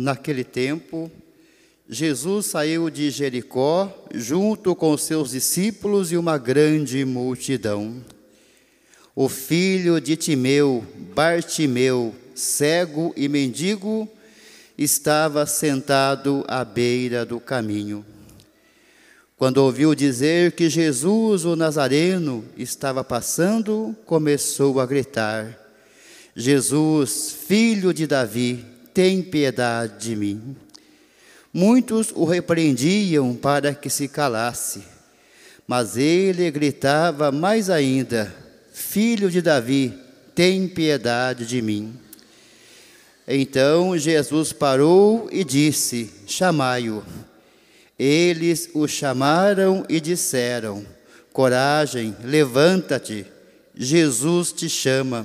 Naquele tempo, Jesus saiu de Jericó junto com seus discípulos e uma grande multidão. O filho de Timeu, Bartimeu, cego e mendigo, estava sentado à beira do caminho. Quando ouviu dizer que Jesus, o Nazareno, estava passando, começou a gritar: Jesus, filho de Davi, tem piedade de mim. Muitos o repreendiam para que se calasse, mas ele gritava mais ainda: Filho de Davi, tem piedade de mim. Então Jesus parou e disse: Chamai-o. Eles o chamaram e disseram: Coragem, levanta-te, Jesus te chama.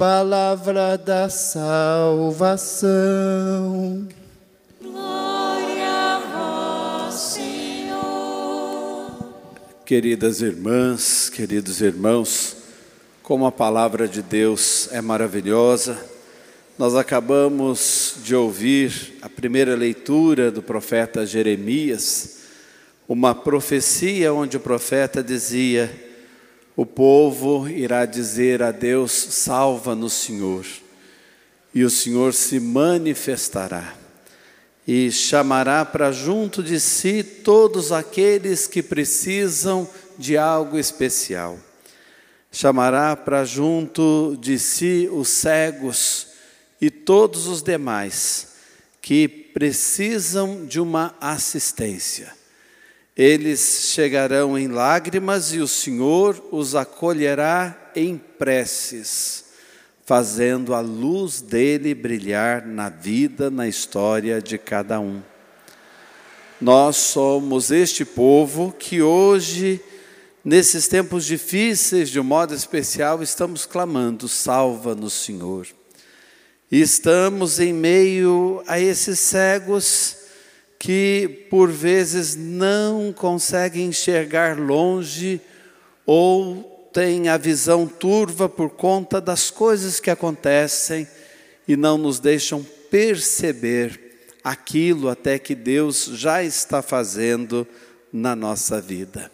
Palavra da salvação. Glória a vós, Senhor. Queridas irmãs, queridos irmãos, como a palavra de Deus é maravilhosa, nós acabamos de ouvir a primeira leitura do profeta Jeremias, uma profecia onde o profeta dizia: O povo irá dizer a Deus: Salva-nos, Senhor, e o Senhor se manifestará e chamará para junto de si todos aqueles que precisam de algo especial. Chamará para junto de si os cegos e todos os demais que precisam de uma assistência. Eles chegarão em lágrimas e o Senhor os acolherá em preces fazendo a luz dele brilhar na vida, na história de cada um. Nós somos este povo que hoje, nesses tempos difíceis, de um modo especial, estamos clamando: salva-nos, Senhor. E estamos em meio a esses cegos que, por vezes, não conseguem enxergar longe ou têm a visão turva por conta das coisas que acontecem e não nos deixam perceber aquilo até que Deus já está fazendo na nossa vida.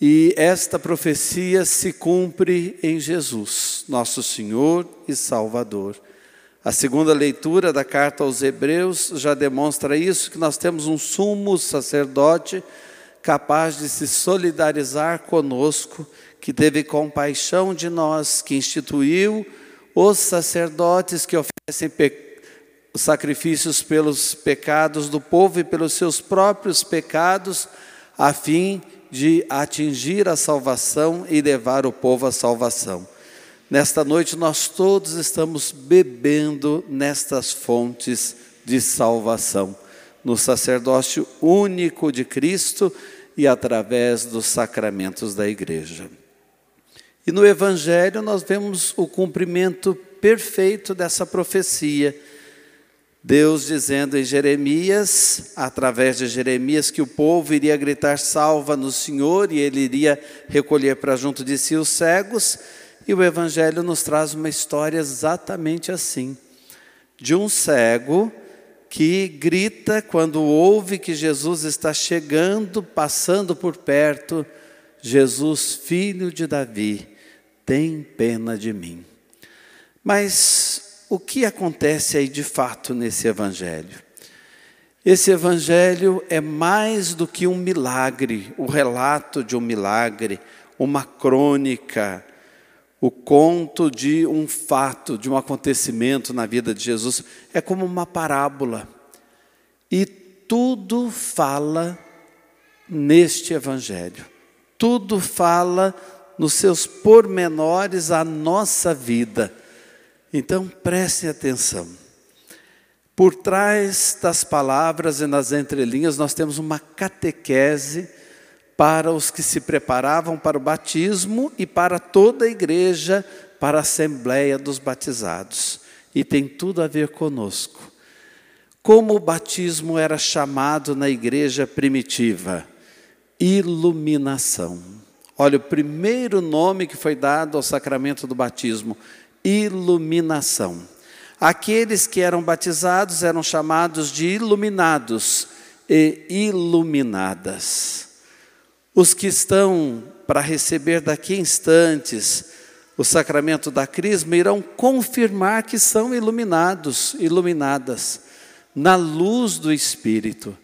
E esta profecia se cumpre em Jesus, nosso Senhor e Salvador. A segunda leitura da carta aos Hebreus já demonstra isso, que nós temos um sumo sacerdote capaz de se solidarizar conosco, que teve compaixão de nós, que instituiu os sacerdotes que oferecem sacrifícios pelos pecados do povo e pelos seus próprios pecados, a fim de atingir a salvação e levar o povo à salvação. Nesta noite, nós todos estamos bebendo nestas fontes de salvação, no sacerdócio único de Cristo e através dos sacramentos da igreja. E no Evangelho nós vemos o cumprimento perfeito dessa profecia. Deus dizendo em Jeremias, através de Jeremias, que o povo iria gritar salva no Senhor e ele iria recolher para junto de si os cegos. E o Evangelho nos traz uma história exatamente assim: de um cego que grita quando ouve que Jesus está chegando, passando por perto: Jesus, filho de Davi, tem pena de mim. Mas o que acontece aí de fato nesse evangelho? Esse evangelho é mais do que um milagre, o relato de um milagre, uma crônica, o conto de um fato, de um acontecimento na vida de Jesus. É como uma parábola. E tudo fala neste evangelho. Tudo fala nos seus pormenores a nossa vida. Então prestem atenção. Por trás das palavras e nas entrelinhas, nós temos uma catequese para os que se preparavam para o batismo e para toda a igreja, para a assembleia dos batizados. E tem tudo a ver conosco. Como o batismo era chamado na igreja primitiva? Iluminação. Olha, o primeiro nome que foi dado ao sacramento do batismo: iluminação. Aqueles que eram batizados eram chamados de iluminados e iluminadas. Os que estão para receber daqui a instantes o sacramento da crisma irão confirmar que são iluminados, iluminadas, na luz do Espírito.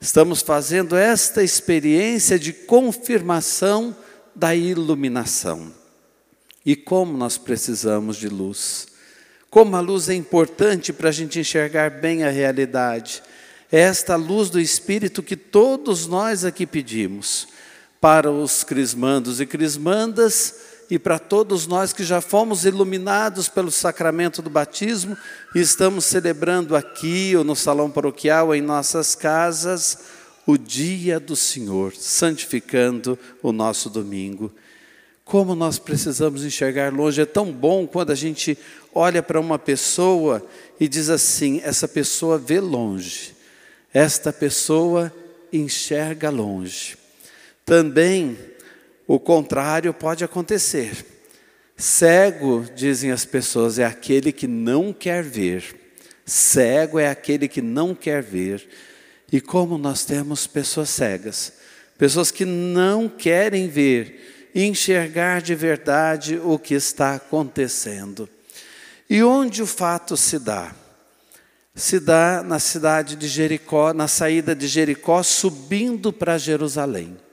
Estamos fazendo esta experiência de confirmação da iluminação. E como nós precisamos de luz. Como a luz é importante para a gente enxergar bem a realidade. É esta luz do Espírito que todos nós aqui pedimos para os crismandos e crismandas e para todos nós que já fomos iluminados pelo sacramento do batismo e estamos celebrando aqui ou no salão paroquial, em nossas casas, o dia do Senhor, santificando o nosso domingo. Como nós precisamos enxergar longe, é tão bom quando a gente olha para uma pessoa e diz assim: essa pessoa vê longe, esta pessoa enxerga longe. Também o contrário pode acontecer. Cego, dizem as pessoas, é aquele que não quer ver. Cego é aquele que não quer ver. E como nós temos pessoas cegas, pessoas que não querem ver, enxergar de verdade o que está acontecendo. E onde o fato se dá? Se dá na cidade de Jericó, na saída de Jericó, subindo para Jerusalém.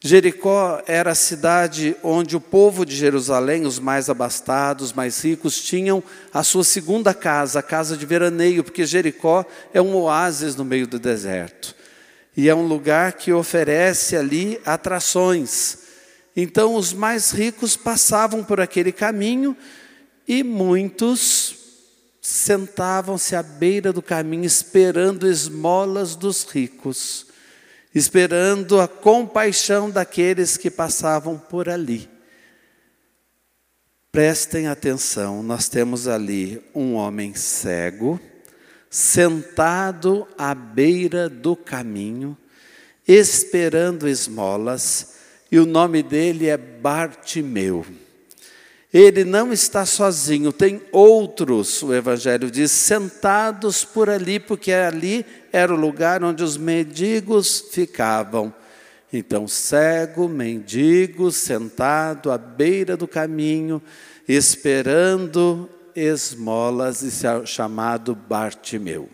Jericó era a cidade onde o povo de Jerusalém, os mais abastados, mais ricos, tinham a sua segunda casa, a casa de veraneio, porque Jericó é um oásis no meio do deserto. E é um lugar que oferece ali atrações. Então os mais ricos passavam por aquele caminho e muitos sentavam-se à beira do caminho esperando esmolas dos ricos esperando a compaixão daqueles que passavam por ali. Prestem atenção, nós temos ali um homem cego, sentado à beira do caminho, esperando esmolas, e o nome dele é Bartimeu. Ele não está sozinho, tem outros, o Evangelho diz, sentados por ali, porque ali era o lugar onde os mendigos ficavam. Então, cego, mendigo, sentado à beira do caminho, esperando esmolas, e é chamado Bartimeu.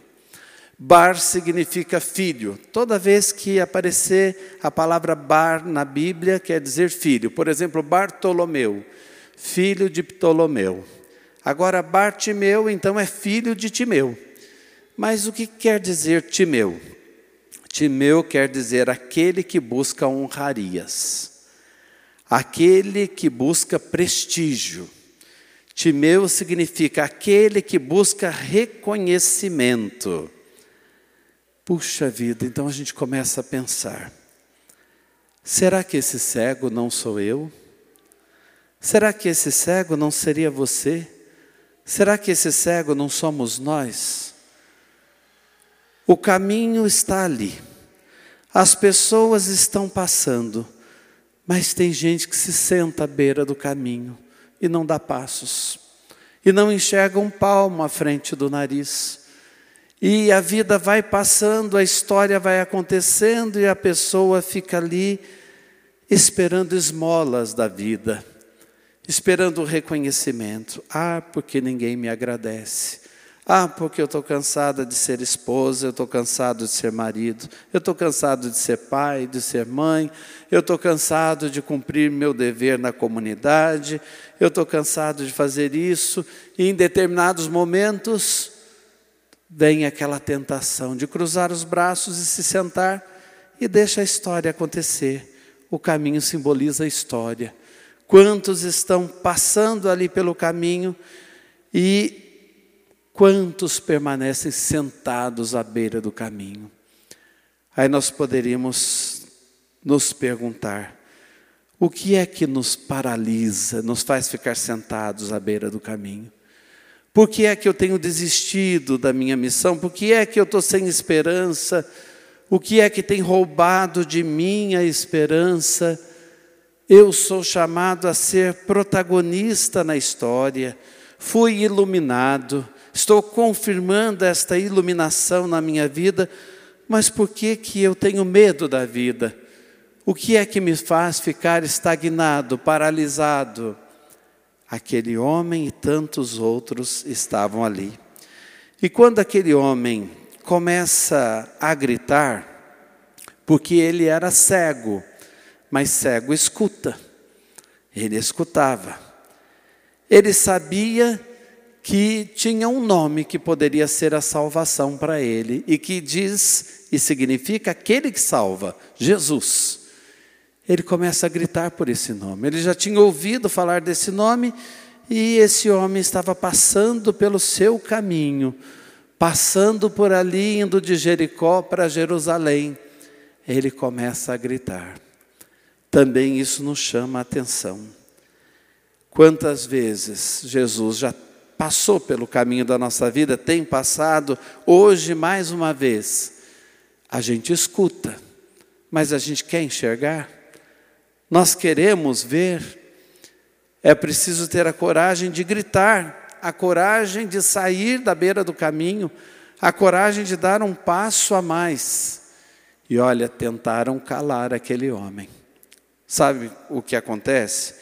Bar significa filho. Toda vez que aparecer a palavra bar na Bíblia, quer dizer filho. Por exemplo, Bartolomeu, filho de Ptolomeu. Agora, Bartimeu, então, é filho de Timeu. Mas o que quer dizer Timeu? Timeu quer dizer aquele que busca honrarias, aquele que busca prestígio. Timeu significa aquele que busca reconhecimento. Puxa vida, então a gente começa a pensar: será que esse cego não sou eu? Será que esse cego não seria você? Será que esse cego não somos nós? O caminho está ali. As pessoas estão passando, mas tem gente que se senta à beira do caminho e não dá passos, e não enxerga um palmo à frente do nariz. E a vida vai passando, a história vai acontecendo e a pessoa fica ali esperando esmolas da vida, esperando o reconhecimento. Ah, porque ninguém me agradece. Ah, porque eu estou cansada de ser esposa, eu estou cansado de ser marido, eu estou cansado de ser pai, de ser mãe, eu estou cansado de cumprir meu dever na comunidade, eu estou cansado de fazer isso, e em determinados momentos vem aquela tentação de cruzar os braços e se sentar e deixa a história acontecer. O caminho simboliza a história. Quantos estão passando ali pelo caminho e Quantos permanecem sentados à beira do caminho? Aí nós poderíamos nos perguntar: o que é que nos paralisa, nos faz ficar sentados à beira do caminho? Por que é que eu tenho desistido da minha missão? Por que é que eu estou sem esperança? O que é que tem roubado de mim a esperança? Eu sou chamado a ser protagonista na história, fui iluminado, estou confirmando esta iluminação na minha vida, mas por que, que eu tenho medo da vida? O que é que me faz ficar estagnado, paralisado? Aquele homem e tantos outros estavam ali. E quando aquele homem começa a gritar, porque ele era cego, mas cego escuta, ele escutava. Ele sabia que tinha um nome que poderia ser a salvação para ele e que diz e significa aquele que salva, Jesus. Ele começa a gritar por esse nome. Ele já tinha ouvido falar desse nome e esse homem estava passando pelo seu caminho, passando por ali, indo de Jericó para Jerusalém. Ele começa a gritar. Também isso nos chama a atenção. Quantas vezes Jesus já passou pelo caminho da nossa vida, tem passado, hoje mais uma vez. A gente escuta, mas a gente quer enxergar. Nós queremos ver. É preciso ter a coragem de gritar, a coragem de sair da beira do caminho, a coragem de dar um passo a mais. E olha, tentaram calar aquele homem. Sabe o que acontece?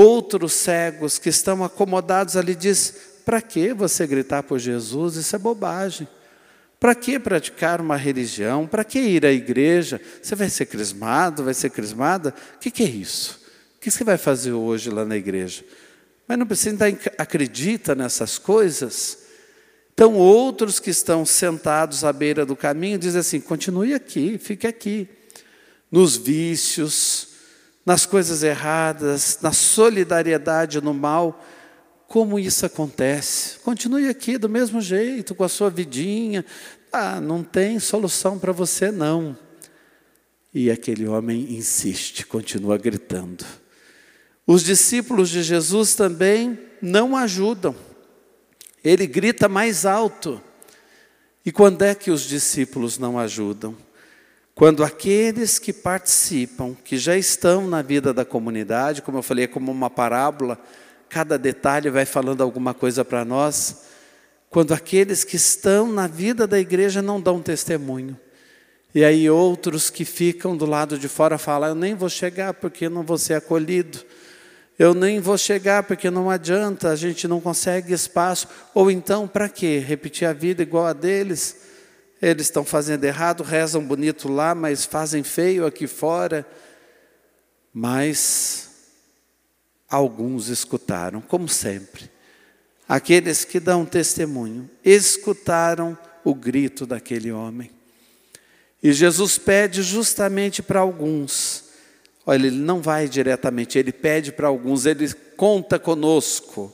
Outros cegos que estão acomodados ali diz: para que você gritar por Jesus? Isso é bobagem. Para que praticar uma religião? Para que ir à igreja? Você vai ser crismado? Vai ser crismada? O que, que, é isso? O que você vai fazer hoje lá na igreja? Mas não precisa acredita nessas coisas. Então, outros que estão sentados à beira do caminho dizem assim: continue aqui, fique aqui. Nos vícios, nas coisas erradas, na solidariedade no mal. Como isso acontece? Continue aqui do mesmo jeito, com a sua vidinha. Ah, não tem solução para você, não. E aquele homem insiste, continua gritando. Os discípulos de Jesus também não ajudam. Ele grita mais alto. E quando é que os discípulos não ajudam? Quando aqueles que participam, que já estão na vida da comunidade, como eu falei, é como uma parábola, cada detalhe vai falando alguma coisa para nós, quando aqueles que estão na vida da igreja não dão testemunho. E aí outros que ficam do lado de fora falam: Eu nem vou chegar porque não vou ser acolhido. Eu nem vou chegar porque não adianta, a gente não consegue espaço. Ou então, para quê? Repetir a vida igual a deles? Eles estão fazendo errado, rezam bonito lá, mas fazem feio aqui fora. Mas alguns escutaram, como sempre. Aqueles que dão testemunho escutaram o grito daquele homem. E Jesus pede justamente para alguns. Olha, ele não vai diretamente, ele pede para alguns, ele conta conosco.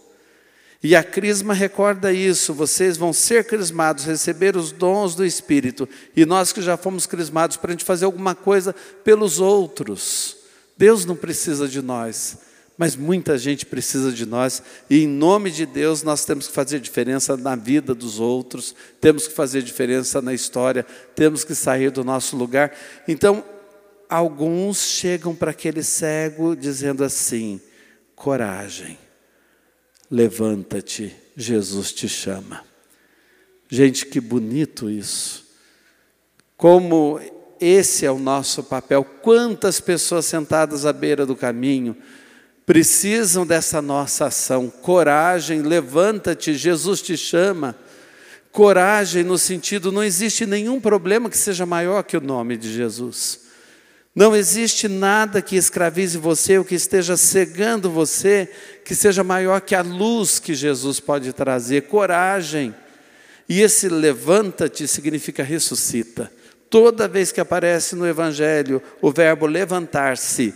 E a Crisma recorda isso: vocês vão ser crismados, receber os dons do Espírito. E nós que já fomos crismados para a gente fazer alguma coisa pelos outros. Deus não precisa de nós, mas muita gente precisa de nós, e em nome de Deus nós temos que fazer diferença na vida dos outros, temos que fazer diferença na história, temos que sair do nosso lugar. Então, alguns chegam para aquele cego dizendo assim: coragem, levanta-te, Jesus te chama. Gente, que bonito isso. Como esse é o nosso papel. Quantas pessoas sentadas à beira do caminho precisam dessa nossa ação. Coragem, levanta-te, Jesus te chama. Coragem no sentido, não existe nenhum problema que seja maior que o nome de Jesus. Não existe nada que escravize você ou que esteja cegando você que seja maior que a luz que Jesus pode trazer. Coragem. E esse levanta-te significa ressuscita. Toda vez que aparece no Evangelho o verbo levantar-se,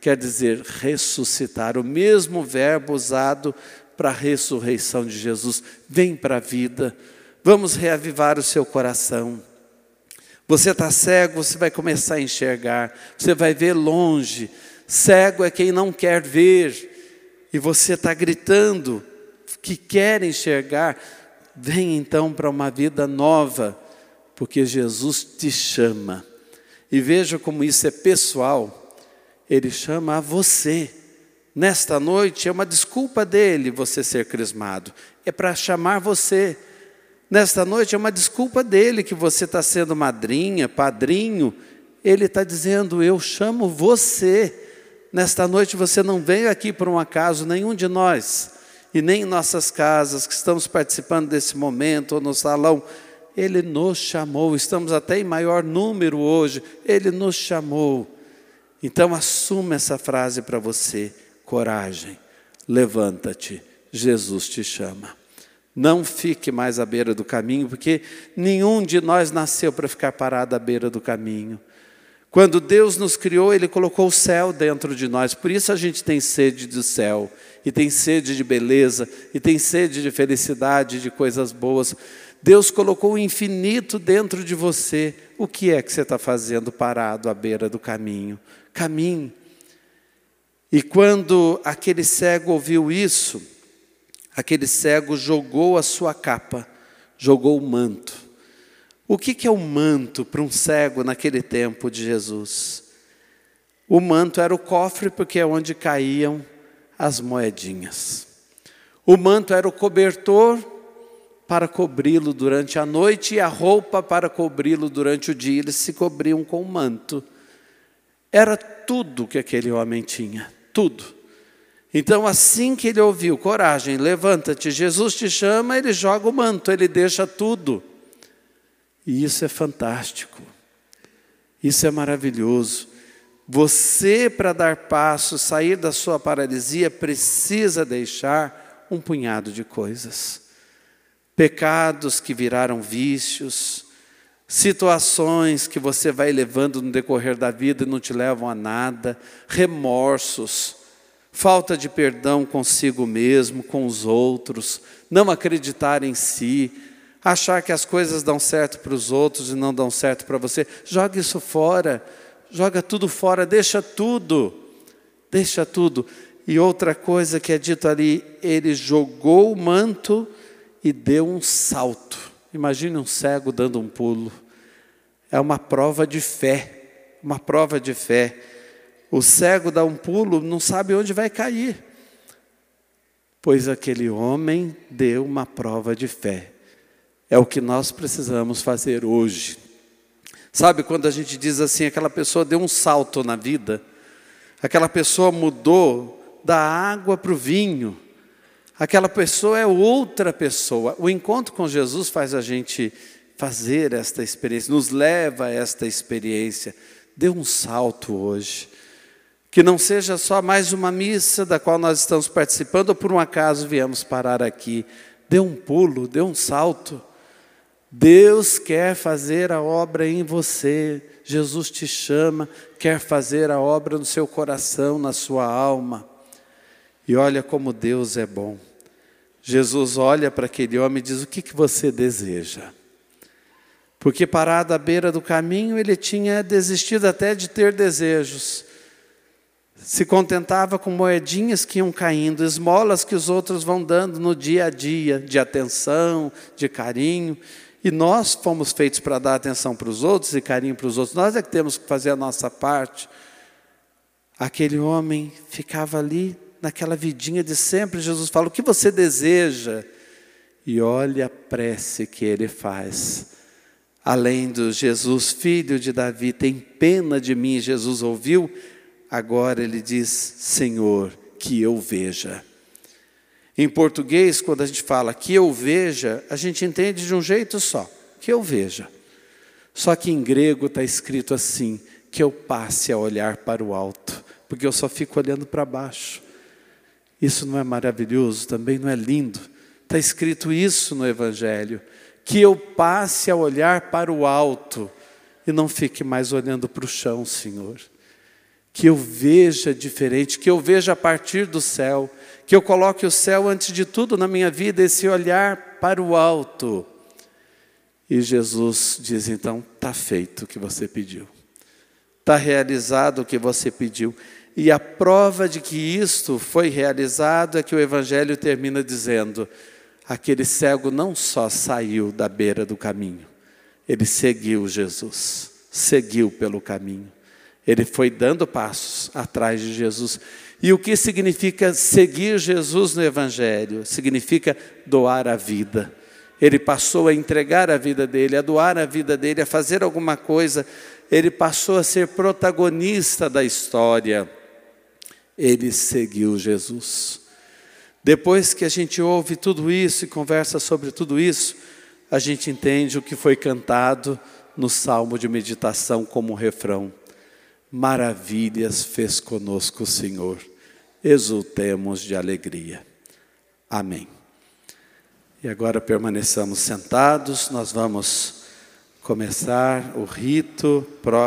quer dizer ressuscitar, o mesmo verbo usado para a ressurreição de Jesus. Vem para a vida, vamos reavivar o seu coração. Você está cego, você vai começar a enxergar, você vai ver longe. Cego é quem não quer ver, e você está gritando que quer enxergar. Vem então para uma vida nova, porque Jesus te chama. E veja como isso é pessoal. Ele chama a você. Nesta noite é uma desculpa dele você ser crismado. É para chamar você. Nesta noite é uma desculpa dele que você está sendo madrinha, padrinho. Ele está dizendo: Eu chamo você. Nesta noite você não veio aqui por um acaso, nenhum de nós, e nem em nossas casas que estamos participando desse momento, ou no salão. Ele nos chamou, estamos até em maior número hoje. Ele nos chamou. Então assuma essa frase para você: coragem, levanta-te, Jesus te chama. Não fique mais à beira do caminho, porque nenhum de nós nasceu para ficar parado à beira do caminho. Quando Deus nos criou, Ele colocou o céu dentro de nós, por isso a gente tem sede do céu, e tem sede de beleza, e tem sede de felicidade, de coisas boas. Deus colocou o infinito dentro de você. O que é que você está fazendo parado à beira do caminho? caminho. E quando aquele cego ouviu isso, aquele cego jogou a sua capa, jogou o manto. O que, é o manto para um cego naquele tempo de Jesus? O manto era o cofre, porque é onde caíam as moedinhas. O manto era o cobertor para cobri-lo durante a noite e a roupa para cobri-lo durante o dia. Eles se cobriam com o manto. Era tudo que aquele homem tinha, tudo. Então, assim que ele ouviu, coragem, levanta-te, Jesus te chama, ele joga o manto, ele deixa tudo. E isso é fantástico, isso é maravilhoso. Você, para dar passo, sair da sua paralisia, precisa deixar um punhado de coisas. Pecados que viraram vícios, situações que você vai levando no decorrer da vida e não te levam a nada, remorsos, falta de perdão consigo mesmo, com os outros, não acreditar em si, achar que as coisas dão certo para os outros e não dão certo para você. Joga isso fora, joga tudo fora, deixa tudo, deixa tudo. E outra coisa que é dito ali, ele jogou o manto e deu um salto. Imagine um cego dando um pulo. É uma prova de fé, uma prova de fé. O cego dá um pulo, não sabe onde vai cair. Pois aquele homem deu uma prova de fé. É o que nós precisamos fazer hoje. Sabe quando a gente diz assim, aquela pessoa deu um salto na vida, aquela pessoa mudou da água para o vinho, Aquela pessoa é outra pessoa. O encontro com Jesus faz a gente fazer esta experiência, nos leva a esta experiência. Dê um salto hoje. Que não seja só mais uma missa da qual nós estamos participando, ou por um acaso viemos parar aqui. Dê um pulo, dê um salto. Deus quer fazer a obra em você. Jesus te chama, quer fazer a obra no seu coração, na sua alma. E olha como Deus é bom. Jesus olha para aquele homem e diz: O que, que você deseja? Porque parado à beira do caminho, ele tinha desistido até de ter desejos. Se contentava com moedinhas que iam caindo, esmolas que os outros vão dando no dia a dia, de atenção, de carinho. E nós fomos feitos para dar atenção para os outros e carinho para os outros. Nós é que temos que fazer a nossa parte. Aquele homem ficava ali naquela vidinha de sempre, Jesus fala: O que você deseja? e olha a prece que ele faz. Além do Jesus, filho de Davi, tem pena de mim, Jesus ouviu, agora ele diz: Senhor, que eu veja. Em português, quando a gente fala que eu veja, a gente entende de um jeito só, que eu veja. Só que em grego está escrito assim: que eu passe a olhar para o alto, porque eu só fico olhando para baixo. Isso não é maravilhoso? Também não é lindo? Está escrito isso no Evangelho: que eu passe a olhar para o alto e não fique mais olhando para o chão, Senhor. Que eu veja diferente, que eu veja a partir do céu que eu coloque o céu antes de tudo na minha vida, esse olhar para o alto. E Jesus diz então: está feito o que você pediu, está realizado o que você pediu. E a prova de que isto foi realizado é que o Evangelho termina dizendo: aquele cego não só saiu da beira do caminho, ele seguiu Jesus, seguiu pelo caminho. Ele foi dando passos atrás de Jesus. E o que significa seguir Jesus no Evangelho? Significa doar a vida. Ele passou a entregar a vida dele, a doar a vida dele, a fazer alguma coisa. Ele passou a ser protagonista da história. Ele seguiu Jesus. Depois que a gente ouve tudo isso e conversa sobre tudo isso, a gente entende o que foi cantado no salmo de meditação como refrão. Maravilhas fez conosco o Senhor exultemos de alegria. Amém. E agora permaneçamos sentados, nós vamos começar o rito próprio.